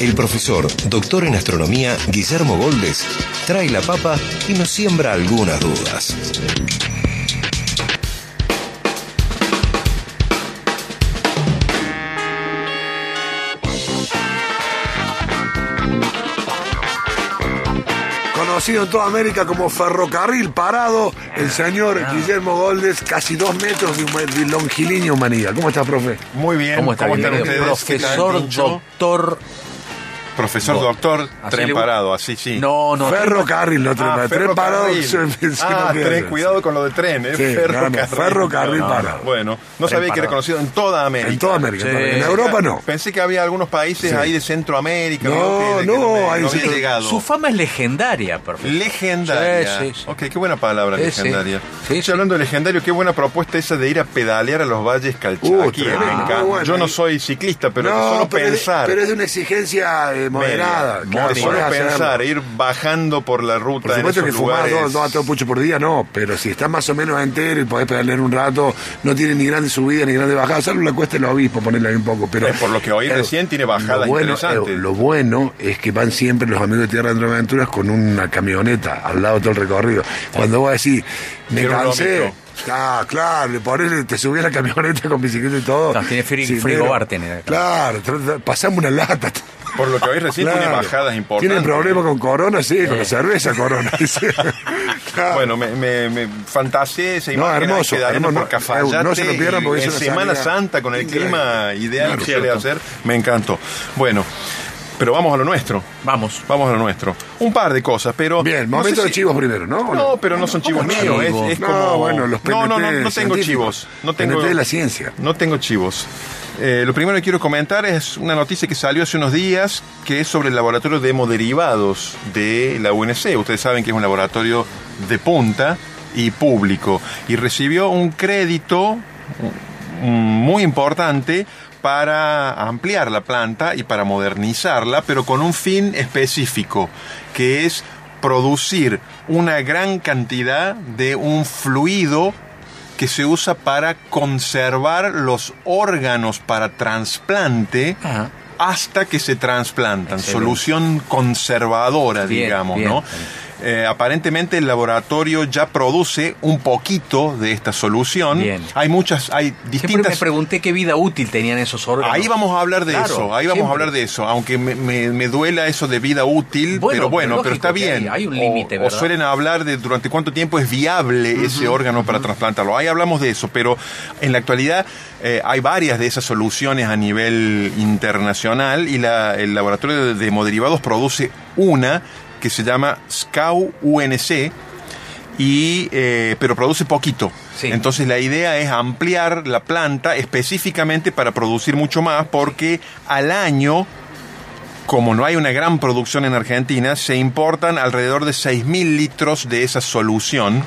el profesor, doctor en astronomía, Guillermo Goldes, trae la papa y nos siembra algunas dudas. Conocido en toda América como ferrocarril parado, el señor Ah. Guillermo Goldes, casi dos metros de, longilínea humanidad. ¿Cómo está, profe? Muy bien. ¿Cómo está? están ustedes? ¿Qué tal, Profesor, doctor. Profesor, Do- doctor, Así tren le- parado, así sí. No, no. ferrocarril, no tren, Ah, parado. tren parado. ah, tren, cuidado con lo de tren, ¿eh? Sí, ferrocarril. ferrocarril No, parado. Bueno, no sabía que era conocido en toda América. En toda América. Sí. en toda América. En Europa no. Pensé que había algunos países Sí. ahí de Centroamérica. No, que no, sí. había llegado. Su fama es legendaria, profesor. Legendaria. Sí, sí, sí. Ok, qué buena palabra, Sí, legendaria. sí. Sí, Estoy hablando de legendario, qué buena propuesta esa de ir a pedalear a los valles Uh, Calchaquí. Yo no soy ciclista, pero solo pensar. pero es de una exigencia eh, moderada. Claro, de solo pensar, ir bajando por la ruta Por supuesto en que fumar dos, dos a todo pucho por día, no, pero si estás más o menos entero y podés pedalear un rato, no tiene ni grandes subidas ni grandes bajadas, salvo la cuesta del obispo, ponerle ahí un poco. Pero, Eh, por lo que oí recién, tiene bajadas lo bueno, interesantes. eh, lo bueno es que van siempre los amigos de Tierra de Aventuras con una camioneta al lado de todo el recorrido. Cuando vos decís, me Quiero cansé. Ah, claro, le ponés, te subís a la camioneta con bicicleta y todo. No, tiene fri- Sí, frigobar, negro. tiene. Claro, tra- pasamos una lata. Por lo que oí recién tiene Claro. bajadas importantes. Tiene problemas con Corona, sí, con la cerveza Corona. sí. Claro. Bueno, me, me, me fantaseé esa No, imagen hermoso, ahí pedaleando hermoso, por no, Cafayate no se lo pierdan porque en es una Semana salida Santa con el increíble. clima ideal Claro, que suele cierto. hacer, me encantó. Bueno, pero vamos a lo nuestro. Vamos. Vamos a lo nuestro. Un par de cosas, pero. Bien, no momento sé de chivos primero, ¿no? ¿O No, pero no son chivos ¿Cómo míos. Es, chivos? es No, como. bueno, los no, no, no, PNT no tengo chivos. No tengo. PNT de la ciencia. No tengo chivos. Eh, lo primero que quiero comentar es una noticia que salió hace unos días que es sobre el laboratorio de hemoderivados de la UNC. Ustedes saben que es un laboratorio de punta y público y recibió un crédito mm, muy importante para ampliar la planta y para modernizarla, pero con un fin específico, que es producir una gran cantidad de un fluido que se usa para conservar los órganos para trasplante Ajá. hasta que se trasplantan. Solución conservadora, Bien, digamos, bien. ¿no? Eh, aparentemente el laboratorio ya produce un poquito de esta solución. Bien. Hay muchas, hay Siempre me distintas pregunté qué vida útil tenían esos órganos. Ahí vamos a hablar de Claro, eso, ahí vamos siempre. a hablar de eso, aunque me, me- me duela eso de vida útil, Bueno, pero bueno, pero está bien. hay- hay un O- límite, o, ¿verdad? suelen hablar de durante cuánto tiempo es viable ese órgano para trasplantarlo. Ahí hablamos de eso, pero en la actualidad eh, hay varias de esas soluciones a nivel internacional y la- el laboratorio de, de hemoderivados produce una que se llama SCAU UNC y eh, pero produce poquito. Sí. Entonces la idea es ampliar la planta específicamente para producir mucho más porque al año como no hay una gran producción en Argentina, se importan alrededor de 6.000 litros de esa solución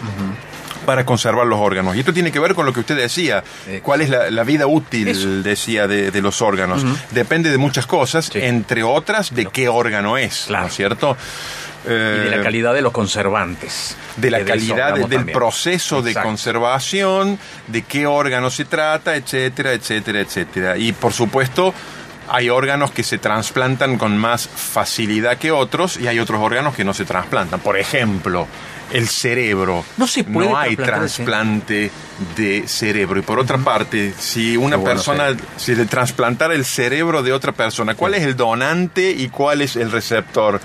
para conservar los órganos. Y esto tiene que ver con lo que usted decía. ¿Cuál es la, la vida útil, Eso. decía, de, de los órganos? Depende de muchas cosas, Sí. entre otras de qué órgano es, Claro. ¿no es cierto? Y de la Eh, calidad de los conservantes. de la calidad del también. proceso de conservación, de qué órgano se trata, etcétera, etcétera, etcétera. Y por supuesto, hay órganos que se trasplantan con más facilidad que otros y hay otros órganos que no se trasplantan. Por ejemplo, el cerebro. No se puede No hay trasplante de cerebro. Y por otra parte, si una bueno, persona, si le trasplantara el cerebro de otra persona, ¿cuál es el donante y cuál es el receptor?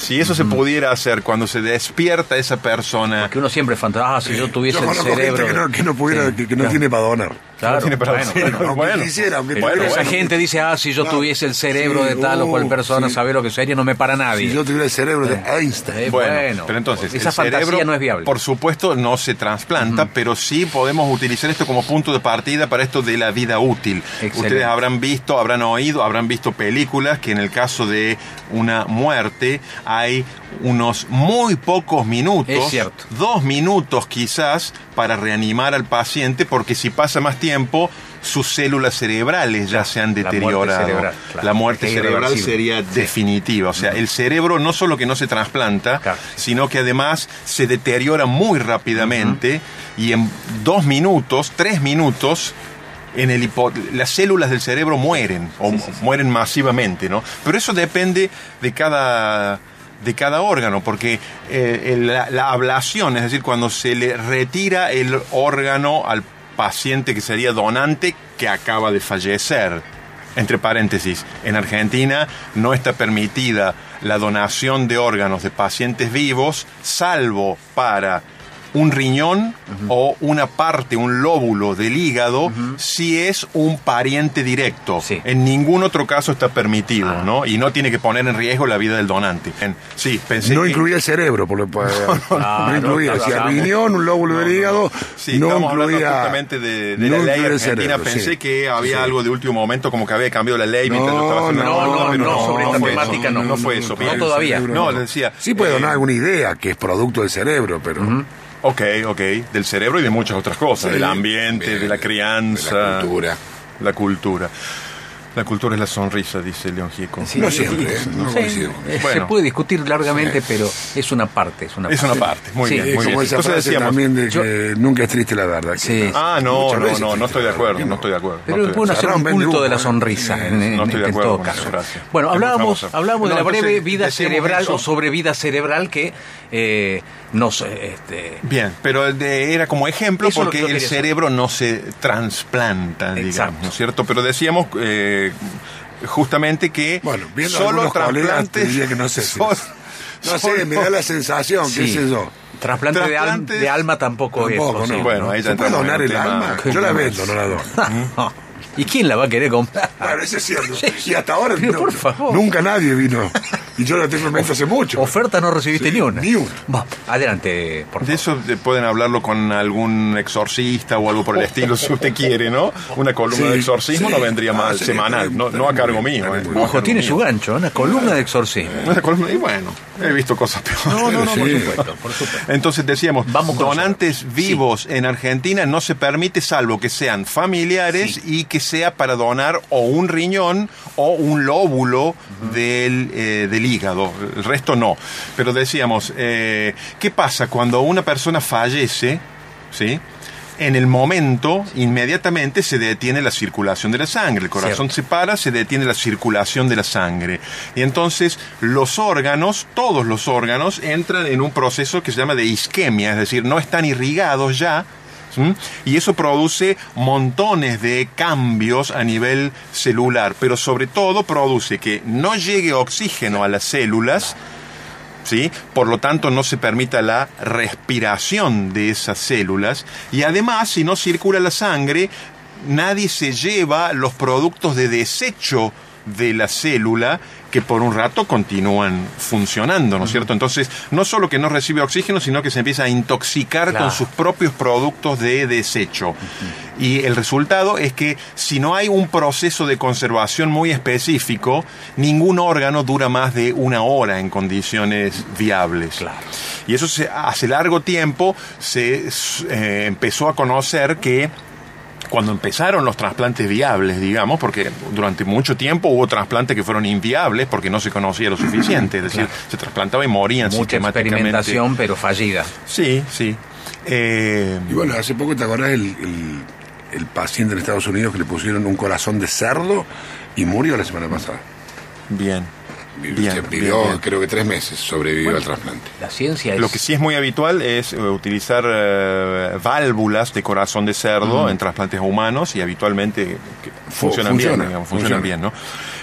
Si eso se pudiera hacer cuando se despierta esa persona, Que uno siempre fantasma, ah, si yo tuviese Yo el cerebro. gente que no, que no pudiera, Sí, que, que no claro. tiene para donar. Claro, no tiene para bueno, decir. bueno. Quisiera, Esa bueno. gente dice, ah, si yo Claro. tuviese el cerebro Sí, de tal o cual uh, persona, sí. sabe lo que sería, no me para nadie. Si yo tuviera el cerebro de Einstein. Eh, Bueno, bueno, pero entonces esa el fantasía cerebro, no es viable. Por supuesto, no se trasplanta, pero sí podemos utilizar esto como punto de partida para esto de la vida útil. Excelente. Ustedes habrán visto, habrán oído, habrán visto películas que en el caso de una muerte hay unos muy pocos minutos, Es cierto. dos minutos quizás, para reanimar al paciente, porque si pasa más tiempo, sus células cerebrales ya se han La muerte deteriorado. cerebral, claro. La muerte cerebral sería definitiva. O sea, el cerebro no solo que no se trasplanta, Claro. sino que además se deteriora muy rápidamente y en dos minutos, tres minutos, en el hipo- las células del cerebro mueren o mueren masivamente, ¿no? Pero eso depende de cada de cada órgano, porque eh, la ablación, es decir, cuando se le retira el órgano al paciente que sería donante que acaba de fallecer, entre paréntesis, en Argentina no está permitida la donación de órganos de pacientes vivos, salvo para un riñón o una parte, un lóbulo del hígado, si es un pariente directo. Sí. En ningún otro caso está permitido, Ah. ¿no? Y no tiene que poner en riesgo la vida del donante. En- sí, pensé No que- incluía el cerebro, por lo no, no, incluía. no, si el riñón, un lóbulo del hígado, Sí, no estamos hablando incluía. justamente de, de no la ley incluía el argentina. cerebro, Pensé sí. que había Sí. algo de último momento, como que había cambiado la ley mientras No, yo estaba haciendo no, no, pero no, sobre esta temática no. no fue eso. No todavía. No, decía. Sí puede eh, donar alguna idea que es producto del cerebro, pero. Ok, ok, del cerebro y de muchas otras cosas, Sí, del ambiente, bien, de la de crianza. la cultura. La cultura. La cultura es la sonrisa, dice León Gieco. No siempre, ¿eh? no Sí, coincido. eh, Se puede discutir largamente, pero es una parte. Es una Es parte. una parte, muy Sí. bien, Es muy como bien. esa Entonces frase decíamos, también de que nunca es triste la verdad. Sí. Ah, no, no, no, no estoy de acuerdo, ¿no? estoy de acuerdo. Pero es bueno hacer un culto de la ¿eh? sonrisa Sí, en, no estoy de en acuerdo todo caso. Bueno, Es hablábamos, hablábamos de la breve vida cerebral eso. o sobre vida cerebral que eh, nos... Este, Bien, pero de- era como ejemplo Eso porque el saber. cerebro no se trasplanta, digamos, Exacto. ¿no es cierto? Pero decíamos eh, justamente que Bueno, viendo solo trasplantes... diría que no sé si- son- No sé, me da la sensación, qué Sí. sé yo. trasplante de, al- Trasplantes- de alma tampoco, Tampoco, es posible. no. Bueno, ahí ya ¿Se puede donar el tema- alma? Yo la vendo, no la doy. ¿Y quién la va a querer comprar? Bueno, eso es cierto. Y hasta ahora Pero no- por favor. nunca nadie vino. Y yo la tengo en mente hace mucho. Oferta no recibiste Sí, ni una. ni una. Va, adelante, por De favor. eso eh, pueden hablarlo con algún exorcista o algo por el estilo, si usted quiere, ¿no? Una columna Sí, de exorcismo sí. no vendría Ah, mal, sí, semanal, no, a cargo mío. ¿eh? Ojo, tiene su gancho, una columna de exorcismo. Una columna, y bueno, he visto cosas peores. No, no, no, por Sí. supuesto, por supuesto. Entonces decíamos, Vamos donantes vivos en Argentina no se permite salvo que sean familiares y que sea para donar o un riñón o un lóbulo del, eh, del hígado. El resto no. Pero decíamos, eh, ¿qué pasa cuando una persona fallece? ¿Sí? En el momento, inmediatamente se detiene la circulación de la sangre. El corazón Cierto. se para, se detiene la circulación de la sangre. Y entonces los órganos, todos los órganos, entran en un proceso que se llama de isquemia, es decir, no están irrigados ya. Y eso produce montones de cambios a nivel celular, pero sobre todo produce que no llegue oxígeno a las células, ¿sí? Por lo tanto, no se permita la respiración de esas células y además, si no circula la sangre, nadie se lleva los productos de desecho de la célula que por un rato continúan funcionando, ¿no es cierto? Entonces, no solo que no recibe oxígeno, sino que se empieza a intoxicar Claro. con sus propios productos de desecho. Y el resultado es que si no hay un proceso de conservación muy específico, ningún órgano dura más de una hora en condiciones viables. Claro. Y eso se, hace largo tiempo se eh, empezó a conocer que cuando empezaron los trasplantes viables, digamos, porque durante mucho tiempo hubo trasplantes que fueron inviables porque no se conocía lo suficiente, es decir, se trasplantaba y morían Mucha sistemáticamente. experimentación, pero fallida. Sí, sí. Eh, Y bueno, hace poco te acordás el, el, el paciente en Estados Unidos que le pusieron un corazón de cerdo y murió la semana pasada. bien. Vivió, Bien, bien, bien. creo que tres meses, sobrevivió al trasplante. La ciencia es... Lo que sí es muy habitual es eh, utilizar eh, válvulas de corazón de cerdo en trasplantes humanos y habitualmente funcionan bien, funciona, digamos, funcionan funciona. bien, ¿no?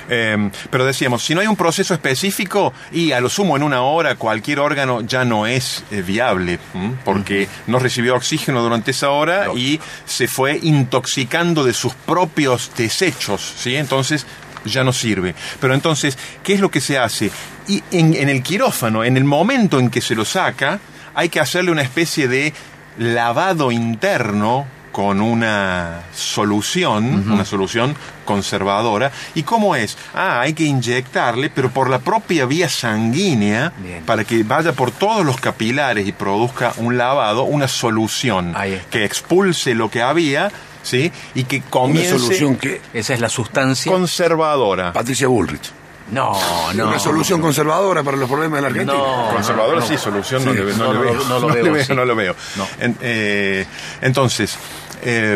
Eh, pero decíamos, si no hay un proceso específico y a lo sumo en una hora cualquier órgano ya no es eh, viable, ¿m? porque no recibió oxígeno durante esa hora y se fue intoxicando de sus propios desechos, ¿sí? Entonces ya no sirve. Pero entonces, ¿qué es lo que se hace? Y en, en el quirófano, en el momento en que se lo saca, hay que hacerle una especie de lavado interno con una solución, una solución conservadora. ¿Y cómo es? Ah, hay que inyectarle, pero por la propia vía sanguínea, Bien. para que vaya por todos los capilares y produzca un lavado, una solución que expulse lo que había, ¿sí? Y que Una comience solución que. Esa es la sustancia. conservadora. Patricia Bullrich. No, no. Una solución conservadora para los problemas de la Argentina. No. Conservadora no, sí, solución no, Sí, le, no no le lo- veo. no lo veo, sí. no lo veo. No. En- eh, entonces, eh,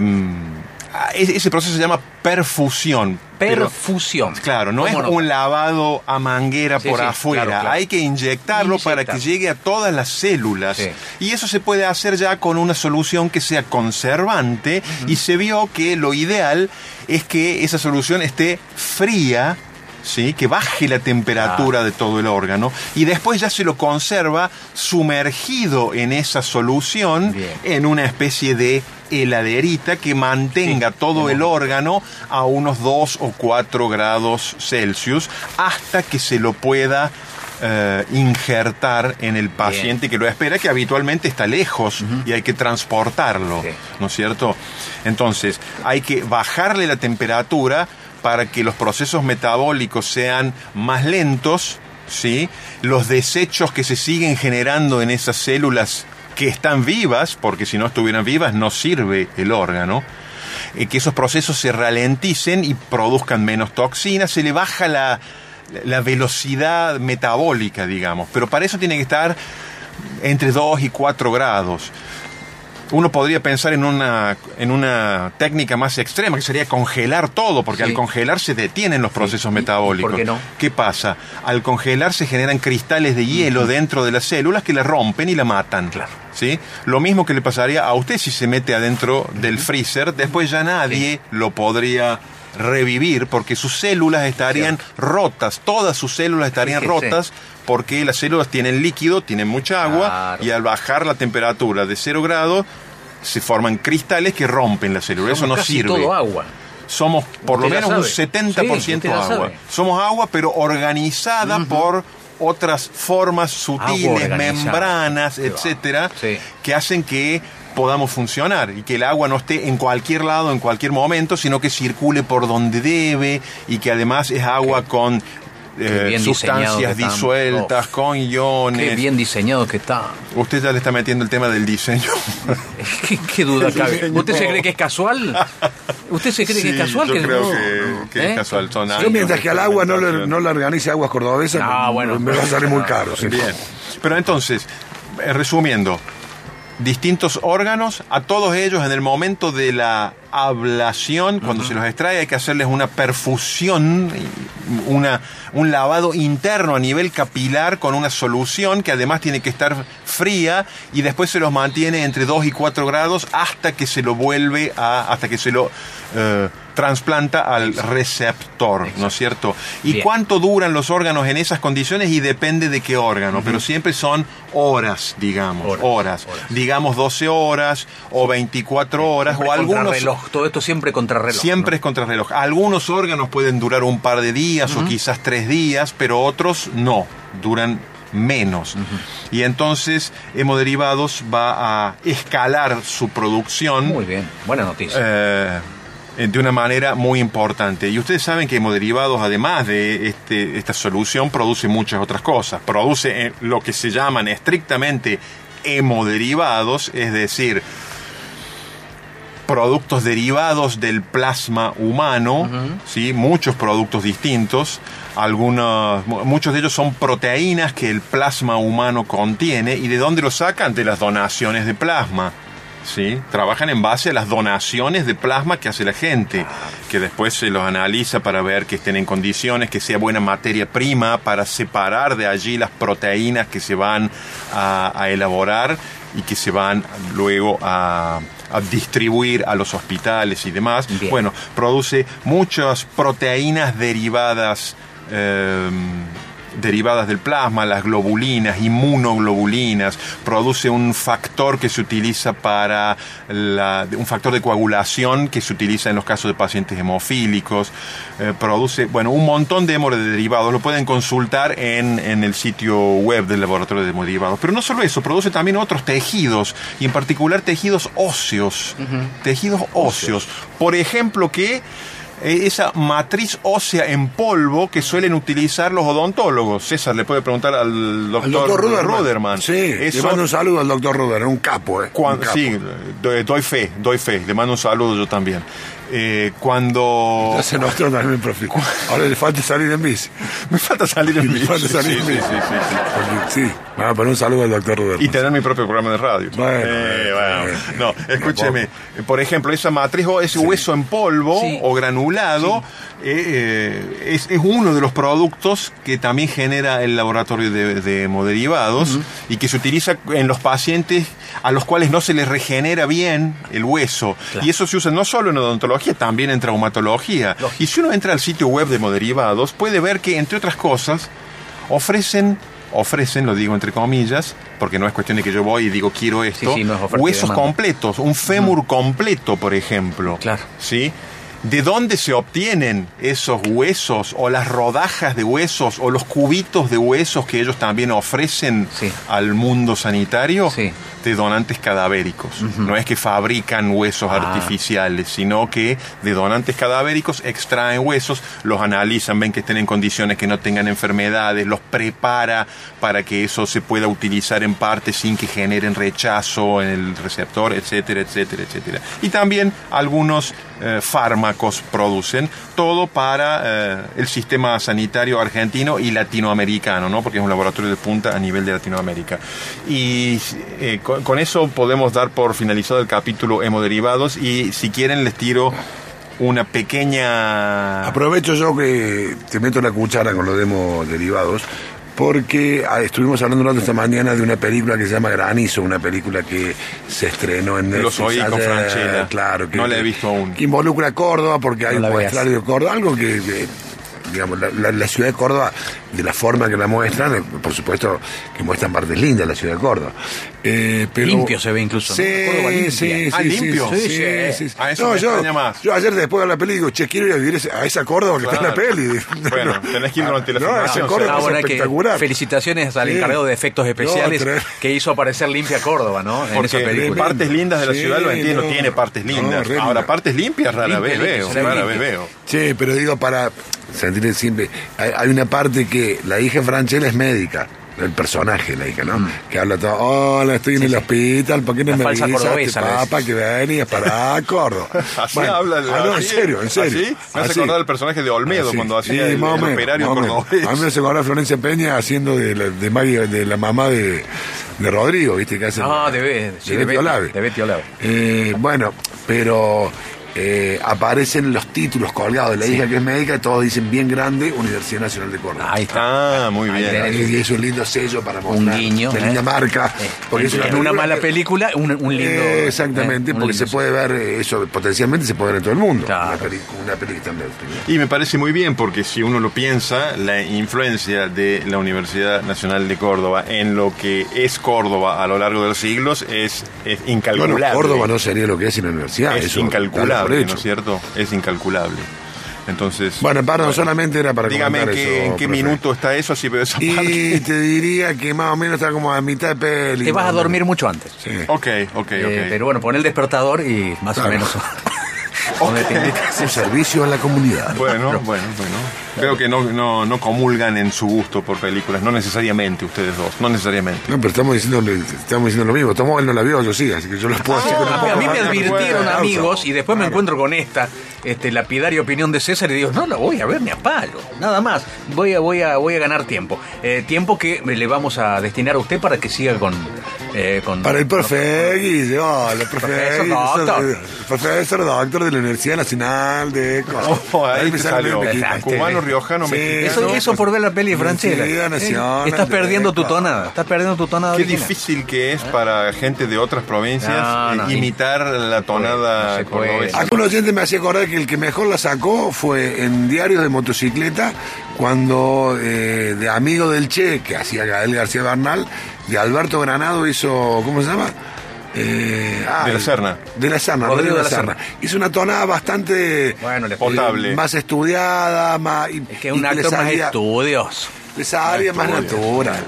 ese ese proceso se llama perfusión. pero- Perfusión. Claro, no es ¿Cómo un lavado a manguera Sí, por sí, afuera. claro, claro. Hay que inyectarlo para que llegue a todas las células. Sí. Y eso se puede hacer ya con una solución que sea conservante. Y se vio que lo ideal es que esa solución esté fría. ¿sí? que baje la temperatura de todo el órgano y después ya se lo conserva sumergido en esa solución Bien. en una especie de heladerita que mantenga Sí, todo el órgano a unos 2 o 4 grados Celsius hasta que se lo pueda eh, injertar en el paciente que lo espera, que habitualmente está lejos y hay que transportarlo, Sí. ¿no es cierto? Entonces, hay que bajarle la temperatura para que los procesos metabólicos sean más lentos, ¿sí? Los desechos que se siguen generando en esas células que están vivas, porque si no estuvieran vivas no sirve el órgano, eh, que esos procesos se ralenticen y produzcan menos toxinas, se le baja la, la velocidad metabólica, digamos, pero para eso tiene que estar entre 2 y 4 grados. Uno podría pensar en una, en una técnica más extrema, que sería congelar todo, porque Sí. al congelar se detienen los procesos ¿Y- y metabólicos. por qué no? ¿Qué pasa? Al congelar se generan cristales de hielo dentro de las células que la rompen y la matan. Claro. ¿Sí? Lo mismo que le pasaría a usted si se mete adentro del freezer, después ya nadie lo podría revivir porque sus células estarían rotas, todas sus células estarían Fíjese. rotas porque las células tienen líquido, tienen mucha agua Claro. y al bajar la temperatura de 0 grados se forman cristales que rompen la célula. Eso Somos no casi sirve. todo agua. Somos por lo Usted menos un sabe. 70% Sí, usted ya agua. Somos agua, pero organizada por otras formas sutiles, membranas, etcétera, Sí. que hacen que podamos funcionar y que el agua no esté en cualquier lado, en cualquier momento, sino que circule por donde debe y que además es agua con eh, sustancias disueltas, Oh. con iones. Qué bien diseñado que está. Usted ya le está metiendo el tema del diseño. ¿Qué, qué duda cabe? ¿Usted se cree que es casual? ¿Usted se cree que es casual? yo que creo no? que, que ¿Eh? es casual. Son Yo años mientras que al agua no le, no le organice aguas cordobesas, Ah, bueno. me va a salir muy caro. sí. Bien. Pero entonces, eh, resumiendo, distintos órganos, a todos ellos en el momento de la ablación, cuando se los extrae, hay que hacerles una perfusión, una, un lavado interno a nivel capilar con una solución que además tiene que estar fría y después se los mantiene entre 2 y 4 grados hasta que se lo vuelve a, hasta que se lo eh, trasplanta al receptor, ¿no es cierto? ¿Y Bien. cuánto duran los órganos en esas condiciones? Y depende de qué órgano, pero siempre son horas, digamos, horas. Horas, horas. Digamos 12 horas o 24 horas Siempre o algunos... todo esto siempre contrarreloj. Siempre ¿no? es contrarreloj. Algunos órganos pueden durar un par de días o quizás tres días, pero otros no, duran menos. Y entonces Hemoderivados va a escalar su producción Muy bien, buena noticia. eh, de una manera muy importante. Y ustedes saben que hemoderivados, además de este, esta solución, produce muchas otras cosas. Produce eh, lo que se llaman estrictamente hemoderivados, es decir, productos derivados del plasma humano, ¿sí? muchos productos distintos. Algunos, mu- muchos de ellos son proteínas que el plasma humano contiene. ¿Y de dónde lo sacan? De las donaciones de plasma. ¿sí? Trabajan en base a las donaciones de plasma que hace la gente, que después se los analiza para ver que estén en condiciones, que sea buena materia prima, para separar de allí las proteínas que se van a, a elaborar y que se van luego a, a distribuir a los hospitales y demás. Bien. Bueno, produce muchas proteínas derivadas. eh, derivadas del plasma, las globulinas, inmunoglobulinas, produce un factor que se utiliza para la- un factor de coagulación que se utiliza en los casos de pacientes hemofílicos, eh, produce, bueno, un montón de hemoderivados, lo pueden consultar en, en el sitio web del laboratorio de hemoderivados. Pero no solo eso, produce también otros tejidos, y en particular tejidos óseos, tejidos óseos. Por ejemplo, que esa matriz ósea en polvo que suelen utilizar los odontólogos. César le puede preguntar al doctor, Al doctor Ruderman. Ruderman. Sí, le mando un saludo al doctor Ruderman, un capo, ¿eh? cuan- Un capo. sí, doy, doy fe, doy fe. Le mando un saludo yo también. Eh, cuando... Ya se también, profe. Ahora le falta salir en bici. Me falta salir en bici. falta salir Sí, en sí, bici. sí, sí, sí. Porque, sí, me a poner un saludo al doctor Ruderman. Y tener mi propio programa de radio. Bueno, Eh, bueno, bueno. bueno. No, escúcheme. Por ejemplo, esa matriz o ese hueso en polvo Sí. o granulado eh, eh, es, es uno de los productos que también genera el laboratorio de, de hemoderivados y que se utiliza en los pacientes a los cuales no se les regenera bien el hueso. Y eso se usa no solo en odontología, también en traumatología. Y si uno entra al sitio web de hemoderivados, puede ver que, entre otras cosas, ofrecen, ofrecen, lo digo entre comillas, porque no es cuestión de que yo voy y digo quiero esto, Sí, sí, no es oferta y huesos completos, un fémur completo, por ejemplo. Claro. ¿Sí? ¿De dónde se obtienen esos huesos o las rodajas de huesos o los cubitos de huesos que ellos también ofrecen Sí. al mundo sanitario? Sí. De donantes cadavéricos. No es que fabrican huesos Ah. artificiales, sino que de donantes cadavéricos extraen huesos, los analizan, ven que estén en condiciones que no tengan enfermedades, los prepara para que eso se pueda utilizar en parte sin que generen rechazo en el receptor, etcétera, etcétera, etcétera. Y también algunos eh, fármacos producen, todo para eh, el sistema sanitario argentino y latinoamericano, ¿no? porque es un laboratorio de punta a nivel de Latinoamérica. Y eh, con, con eso podemos dar por finalizado el capítulo hemoderivados y si quieren les tiro una pequeña... Aprovecho yo que te meto la cuchara con los demos derivados, porque ah, estuvimos hablando rato esta mañana de una película que se llama Granizo, una película que se estrenó en Netflix. Los oí con Franchella. Claro, que, No la he visto aún. Que involucra a Córdoba, porque hay No un muestrario de Córdoba, algo que. que, digamos, la, la- la ciudad de Córdoba, de la forma que la muestran, eh, por supuesto que muestran partes lindas de la ciudad de Córdoba. Eh, pero, Limpio se ve incluso, ¿no? Sí, limpia. sí, sí. Ah, sí, limpio. Sí, Sí, sí, sí. A eso No, me yo, más. yo ayer después de la peli digo, che, quiero ir a vivir a esa Córdoba que está en la Claro. peli. Bueno, tenés que ir durante la no, esa Córdoba Ah, es bueno, hay que espectacular. felicitaciones al Sí. encargado de efectos especiales No, que hizo aparecer limpia Córdoba, ¿no? En esa Porque película. partes lindas de la Sí, ciudad lo entiendo, no. tiene partes No, lindas. Ahora, partes limpias rara Limpia, vez limpia, veo, rara vez veo. Sí, pero digo, para sentir siempre, hay, hay una parte que la hija de Franchella es médica. El personaje, la hija, ¿no? Que habla todo, hola, estoy en el hospital, ¿por qué no La me avisaste, le papá, que venías para Córdoba? Así Bueno, habla ah, no, en serio, en serio. ¿Así? Me hace Así. acordar el personaje de Olmedo Así. cuando hacía Sí, el, más o el operario cordobés. A mí me hace acordar a Florencia Peña haciendo de la, de de la mamá de, de Rodrigo, ¿viste? Que hace Ah, de de Betty Betty- Olave. de Betty Olave. Eh, bueno, pero eh, aparecen los títulos colgados de la hija que es médica y todos dicen bien grande Universidad Nacional de Córdoba. Ahí está. Ah, muy Ahí bien. Y es un lindo sello para mostrar. guiño, Una ¿eh? linda marca. Eh, porque es en película una mala que- película, un, un lindo. Eh, exactamente, eh, un porque lindo se puede ver eh, eso, potencialmente se puede ver en todo el mundo. Claro. Una película. Y me parece muy bien porque si uno lo piensa, la influencia de la Universidad Nacional de Córdoba en lo que es Córdoba a lo largo de los siglos es, es incalculable. Bueno, Córdoba no sería lo que es sin la universidad. es eso por incalculable. ¿no es cierto? Es incalculable. Entonces, Bueno, perdón, solamente era para dígame en comentar qué, eso, en qué profe. minuto está eso, así veo esa Y parte. te diría que más o menos está como a mitad de peli. Te vas a dormir mucho antes. Sí. Ok, ok, ok. Eh, pero bueno, pon el despertador y más Claro. o menos. donde te. Un servicio a la comunidad. Bueno, bueno, bueno. Creo que no, no, no comulgan en su gusto por películas, no necesariamente ustedes dos, no necesariamente. No, pero estamos diciendo, estamos diciendo lo mismo. Tomó él no la vio, yo sí, así que yo las puedo decir con un A mí, me advirtieron amigos y después me encuentro con esta este, lapidaria opinión de César y digo, no la voy a ver ni a palo, nada más. Voy a, voy a, voy a ganar tiempo. Eh, tiempo que le vamos a destinar a usted para que siga con, eh, con, Para el profe Guille, hola, profe Profesor doctor. soy- Profesor doctor de la Universidad Nacional de... Oh, ahí te salió. Cubano, riojano, Sí, mexicano. Eso, eso por ver la peli. Universidad Nacional Estás perdiendo tu tonada. Estás perdiendo tu tonada Qué original. difícil que es para gente de otras provincias No, eh, no, imitar la tonada cordobesa. Acá un oyente me hacía acordar que el que mejor la sacó fue en Diarios de Motocicleta, cuando eh, de Amigo del Che, que hacía Gael García Bernal, de Alberto Granado hizo, ¿cómo se llama? Eh, ah, De la Serna. De la Serna, Rodrigo Rodrigo de la Serna. Hizo una tonada bastante Bueno, le Potable. más estudiada, más... Es que es un le actor más estudioso. Le salía más natural.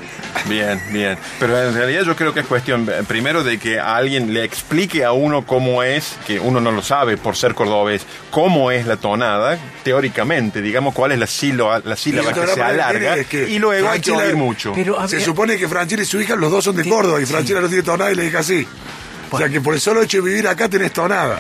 Bien, bien. Pero en realidad yo creo que es cuestión, eh, primero, de que a alguien le explique a uno cómo es, que uno no lo sabe por ser cordobés, cómo es la tonada, teóricamente, digamos, cuál es la sílaba, la sílaba Y que se alarga, tiene es que y luego hay que oír mucho. Pero Se supone que Franchella y su hija, los dos son de Córdoba, y Franchella no tiene tonada y le dice así. O sea que por el solo hecho de vivir acá tenés tonada.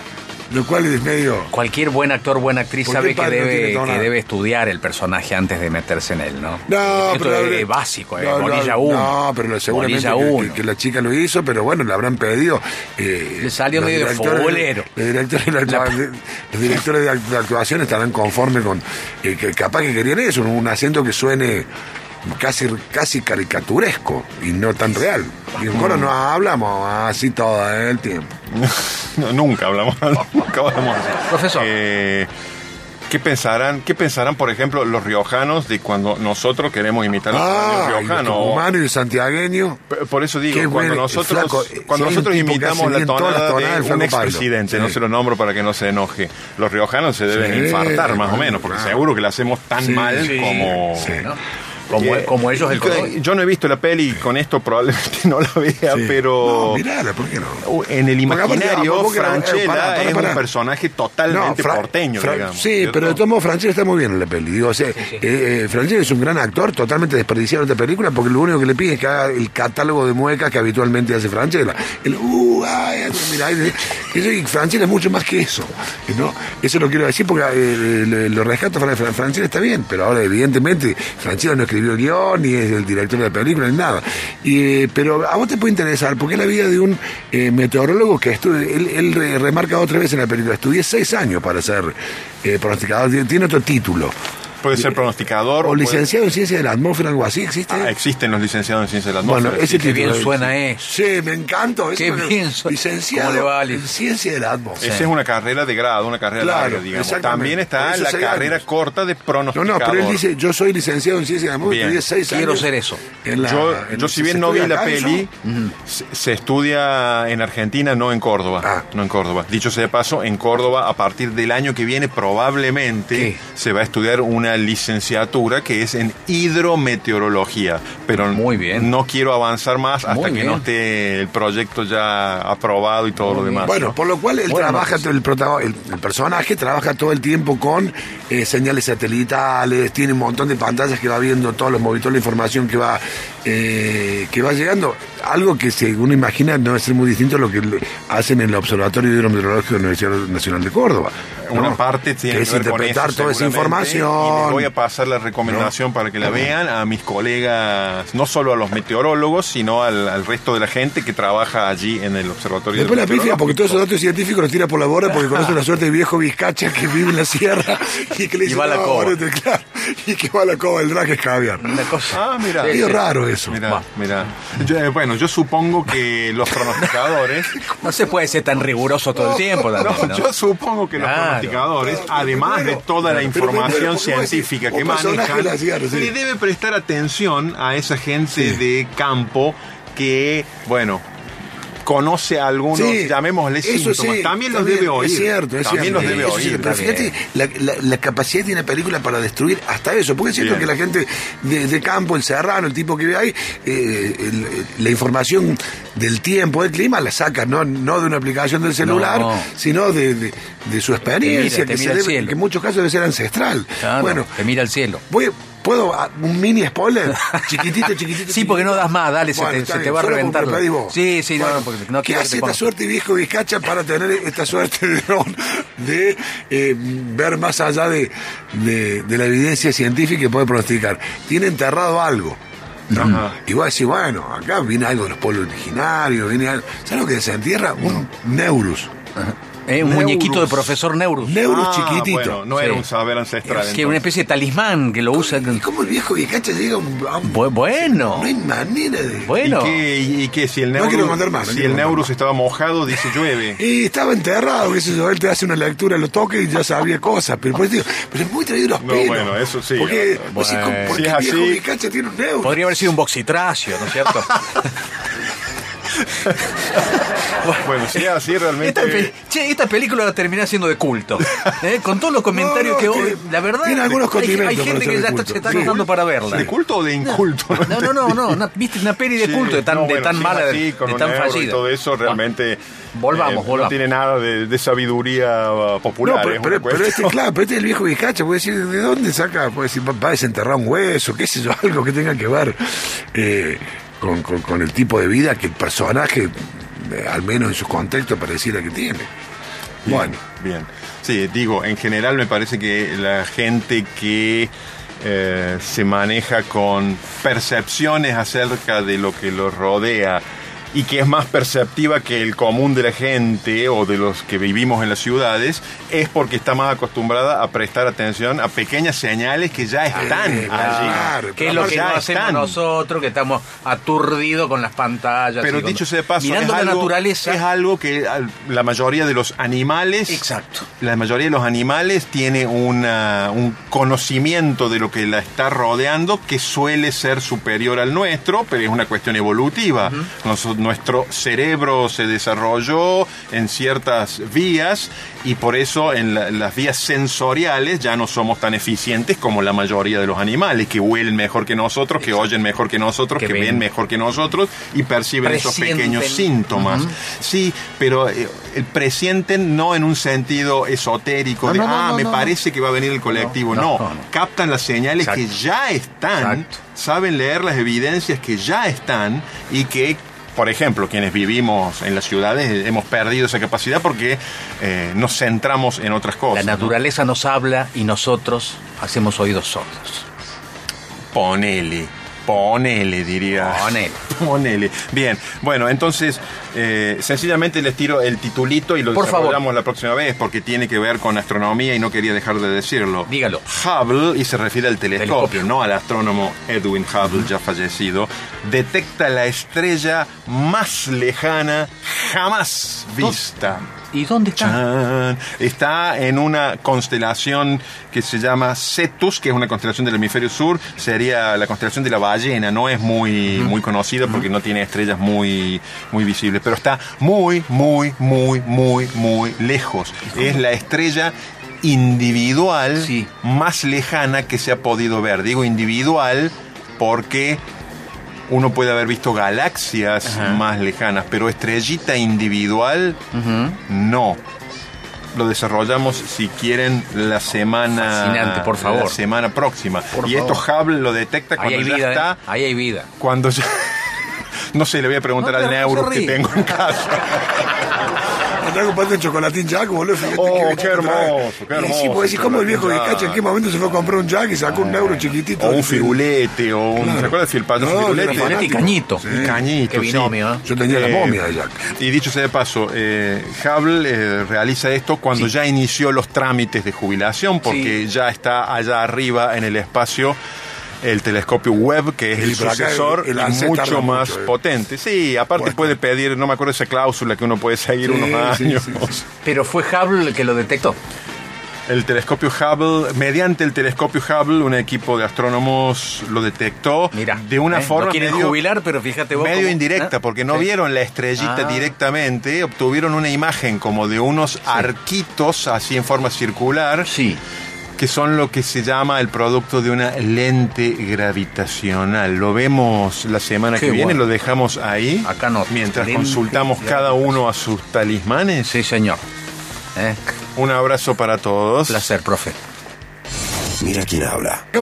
Lo cual es medio. cualquier buen actor, buena actriz ¿Por qué sabe que no debe, que debe estudiar el personaje antes de meterse en él, ¿no? No, Esto pero. es, es básico, es no, no, bolilla 1. No, pero seguramente que, 1. que- que la chica lo hizo, pero bueno, le habrán pedido. eh, Le salió medio directores- futbolero. Los directores, de la- los directores de actuación estarán conformes con. eh, que capaz que querían eso, un acento que suene casi casi caricaturesco y no tan real. Y en Coro no hablamos así todo el tiempo. No, nunca hablamos, nunca hablamos así. Profesor. Eh, ¿Qué pensarán, ¿Qué pensarán, por ejemplo, los riojanos de cuando nosotros queremos imitar a Ah, los el riojanos? tucumano y el santiagueño. Por eso digo, cuando bueno, nosotros, flaco, cuando nosotros imitamos la tonada de un expresidente, no se lo nombro para que no se enoje, los riojanos se deben Sí, infartar más o menos, porque claro. seguro que la hacemos tan Sí, mal sí, como... sí. ¿no? Como, Eh, como ellos el color. Yo no he visto la peli y con esto probablemente no la vea, Sí. pero... No, mirala, ¿por qué no? Uh, En el Porque imaginario, tampoco era- eh, es un personaje totalmente porteño, Fra- digamos. Sí, ¿cierto? pero de todos modos Franchella está muy bien en la peli. Digo, o sea, eh, eh, Franchella es un gran actor, totalmente desperdiciado en esta película, porque lo único que le pide es que haga el catálogo de muecas que habitualmente hace Franchella. El, uh, ay, mira, y Franchella es mucho más que eso. ¿no? Eso lo quiero decir porque eh, lo, rescato, Fran- Fran- Franchella está bien, pero ahora evidentemente Franchella no escribió ni es el director de la película, ni nada. Y, pero a vos te puede interesar, porque es la vida de un eh, meteorólogo que estudia, él, él re- remarca otra vez en la película, estudié seis años para ser eh, pronosticador, tiene otro título. Puede ser pronosticador O licenciado en ciencia de la atmósfera, algo así, ¿existe? Ah, existen los licenciados en ciencias de la bueno, atmósfera. ese Qué bien suena eso. Sí, me encanta. Qué me- bien suena. Licenciado en ciencia de la atmósfera. Esa es una carrera de grado, una carrera Claro, larga, digamos. También está la carrera años. corta de No, pronosticador. no, pero él dice, yo soy licenciado en ciencia de la atmósfera, estudié seis Quiero años. ser eso. en la- yo, en- yo si bien no vi la peli, se, se estudia en Argentina, no en Córdoba. Ah. No en Córdoba. Dicho sea de paso, en Córdoba, a partir del año que viene, probablemente ¿Qué? se va a estudiar una licenciatura que es en hidrometeorología. Pero Muy bien. no quiero avanzar más hasta Muy que bien. no esté el proyecto ya aprobado y todo lo demás. Bueno, ¿no? por lo cual él trabaja, el, el personaje trabaja todo el tiempo con eh, señales satelitales, tiene un montón de pantallas que va viendo todos los movimientos, la información que va eh, que va llegando. Algo que se, uno imagina no es muy distinto a lo que hacen en el Observatorio Hidrometeorológico de la Universidad Nacional de Córdoba. Una parte tiene que que, es ver con interpretar eso, toda esa información. Y les voy a pasar la recomendación para que la vean a mis colegas, no solo a los meteorólogos, sino al, al resto de la gente que trabaja allí en el observatorio. Después la pifia, porque todos esos datos científicos los tira por la borda porque conoce una suerte de viejo vizcacha que vive en la sierra y que le Y dice, va a la "No, cova". bueno, claro, y que va a la cova del drag es caviar. Una cosa. Ah, mira. Medio raro eso. Mira, mira. Yo, eh, bueno, yo supongo que los pronosticadores. No se puede ser tan riguroso todo el tiempo. también, No, ¿no? yo supongo que los Claro. pronosticadores, además de toda la información científica que manejan, sí. le debe prestar atención a esa gente de campo que, bueno, conoce algunos, Sí, llamémosle eso síntomas. sí, También los debe oír. Es cierto, es También cierto. los debe oír. pero fíjate la, la- la capacidad que tiene la película para destruir hasta eso. Porque es cierto Bien. que la gente de, de campo, el serrano, el tipo que ve ahí, eh, el- la información del tiempo, del clima, la saca no, no de una aplicación del celular, No. sino de, de- de su experiencia, Te mira, te que, se debe- que en muchos casos debe ser ancestral. Claro, Bueno, te mira al cielo. voy, ¿puedo ah, un mini spoiler? Chiquitito, chiquitito. Sí, porque no das más, dale, se te- se va a reventar. Sí, sí, no, porque no ¿Qué quiero que hace esta suerte viejo Vizcacha para tener esta suerte de, de eh, ver más allá de, de- de la evidencia científica y poder pronosticar? Tiene enterrado algo. ¿no? Y vos decís, bueno, acá viene algo de los pueblos originarios, viene algo. ¿Sabes lo que desentierra? Un Neurus. Eh, un Neurus. muñequito de profesor Neurus. Neurus Ah, chiquitito. bueno, no Sí. era un saber ancestral. que una entonces. especie de talismán que lo usa. ¿Y cómo el viejo Vizcacha llega a un. a un- Bu- bueno, No hay manera de. bueno. ¿Y qué, y, y qué? Si el No Neurus, quiero contar más, no si quiero el Neurus estaba mojado, dice llueve. Y estaba enterrado, sé yo, él te hace una lectura, lo toca y ya sabía cosas. Pero por eso digo, pero es muy traído los No, pelos. bueno, eso sí. Porque, Bueno, vos decís, ¿cómo- ¿por si qué es el viejo así- tiene un neuro? Podría haber sido un boxitracio, ¿no es cierto? Bueno, si es así realmente. Esta, che, esta película va a terminar siendo de culto. ¿eh? Con todos los comentarios No, que hoy, la verdad, tiene algunos hay, gente que ya está, se está Sí. anotando para verla. ¿De culto o de inculto? No, no, no, no, una, viste una peli de Sí, culto, de tan, no, de bueno, tan mala, de, así, con de tan fallida. todo eso realmente Volvamos, eh, volvamos. no tiene nada de, de sabiduría uh, No, popular. pero, es pero- una pero este, claro, pero este es el viejo Vizcacha, puede decir, ¿de dónde saca? Puede decir, va a desenterrar un hueso, qué sé yo, algo que tenga que ver eh, con, con- con el tipo de vida que el personaje, al menos en su contexto, pareciera que tiene. Bien, Bueno, bien. Sí, digo, en general me parece que la gente que eh, se maneja con percepciones acerca de lo que los rodea y que es más perceptiva que el común de la gente o de los que vivimos en las ciudades, es porque está más acostumbrada a prestar atención a pequeñas señales que ya están allí. claro, ¿Qué es lo que no hacemos están. nosotros, que estamos aturdidos con las pantallas? Pero dicho sea de paso, mirando es la algo, naturaleza. es algo que la mayoría de los animales Exacto. la mayoría de los animales tiene una- un conocimiento de lo que la está rodeando que suele ser superior al nuestro, pero es una cuestión evolutiva. Nos- nuestro cerebro se desarrolló en ciertas vías y por eso en la- las vías sensoriales ya no somos tan eficientes como la mayoría de los animales, que huelen mejor que nosotros, que oyen mejor que nosotros, Que que, ven. ven mejor que nosotros y perciben esos pequeños síntomas. Sí, pero eh, el presienten no en un sentido esotérico No, de, no, no, ah, me parece que va a venir el colectivo. No, captan las señales Exacto. que ya están, Exacto. saben leer las evidencias que ya están y que... Por ejemplo, quienes vivimos en las ciudades eh, hemos perdido esa capacidad porque eh, nos centramos en otras La cosas. ¿no? naturaleza nos habla y nosotros hacemos oídos sordos. Ponele, ponele, diría. Ponele. Ponele. Bien, bueno, entonces, eh, sencillamente les tiro el titulito y lo Por favor. la próxima vez porque tiene que ver con astronomía y no quería dejar de decirlo. Dígalo. Hubble, y se refiere al telescopio, Telescopio. no al astrónomo Edwin Hubble, ya fallecido, detecta la estrella más lejana jamás vista. ¿Y dónde está? Chan. Está en una constelación que se llama Cetus, que es una constelación del hemisferio sur. Sería la constelación de la ballena. No es muy, muy conocida porque no tiene estrellas muy, muy visibles, pero está muy, muy, muy, muy, muy lejos. Es la estrella individual Sí. más lejana que se ha podido ver. Digo individual porque uno puede haber visto galaxias Ajá. más lejanas, pero estrellita individual, no. Lo desarrollamos, si quieren, la semana. Fascinante, por favor. La semana próxima. Por y esto. Hubble lo detecta cuando ya vida, está. ¿eh? Ahí hay vida. Cuando ya. No sé, le voy a preguntar No, al neuro que tengo en casa. andá comprando un chocolatín Jack, boludo. fíjate Oh, que qué trae. hermoso, qué Y sí, hermoso, pues decís, ¿cómo el viejo chocolatín Vizcacha en qué momento se fue a comprar un Jack y sacó un neuro chiquitito? O un firulete, o un. Claro. ¿Se acuerdas del payaso No, firulete? Firulete y cañito. Sí. Y cañito, Qué binomio, sí. ¿eh? Yo tenía la Eh, momia de Jack. Y dicho sea de paso, eh, Hubble eh, realiza esto cuando Sí. ya inició los trámites de jubilación, porque Sí. ya está allá arriba en el espacio el telescopio Webb, que es el acá sucesor el- el mucho más mucho, eh. potente. Sí, aparte Bueno. puede pedir, no me acuerdo esa cláusula que uno puede seguir Sí, unos años. sí, sí. Pero fue Hubble el que lo detectó. El telescopio Hubble, mediante el telescopio Hubble, un equipo de astrónomos lo detectó Mira. de una ¿eh? forma No quieren medio- jubilar, pero fíjate vos. medio cómo- indirecta, ¿eh? porque no Sí. vieron la estrellita Ah. directamente, obtuvieron una imagen como de unos arquitos así en forma circular, Sí. Que son lo que se llama el producto de una lente gravitacional. Lo vemos la semana Qué que viene, bueno. lo dejamos ahí, Acá no. mientras Lente consultamos cada uno a sus talismanes. Sí, señor. ¿Eh? Un abrazo para todos. Placer, profe. Mira quién habla.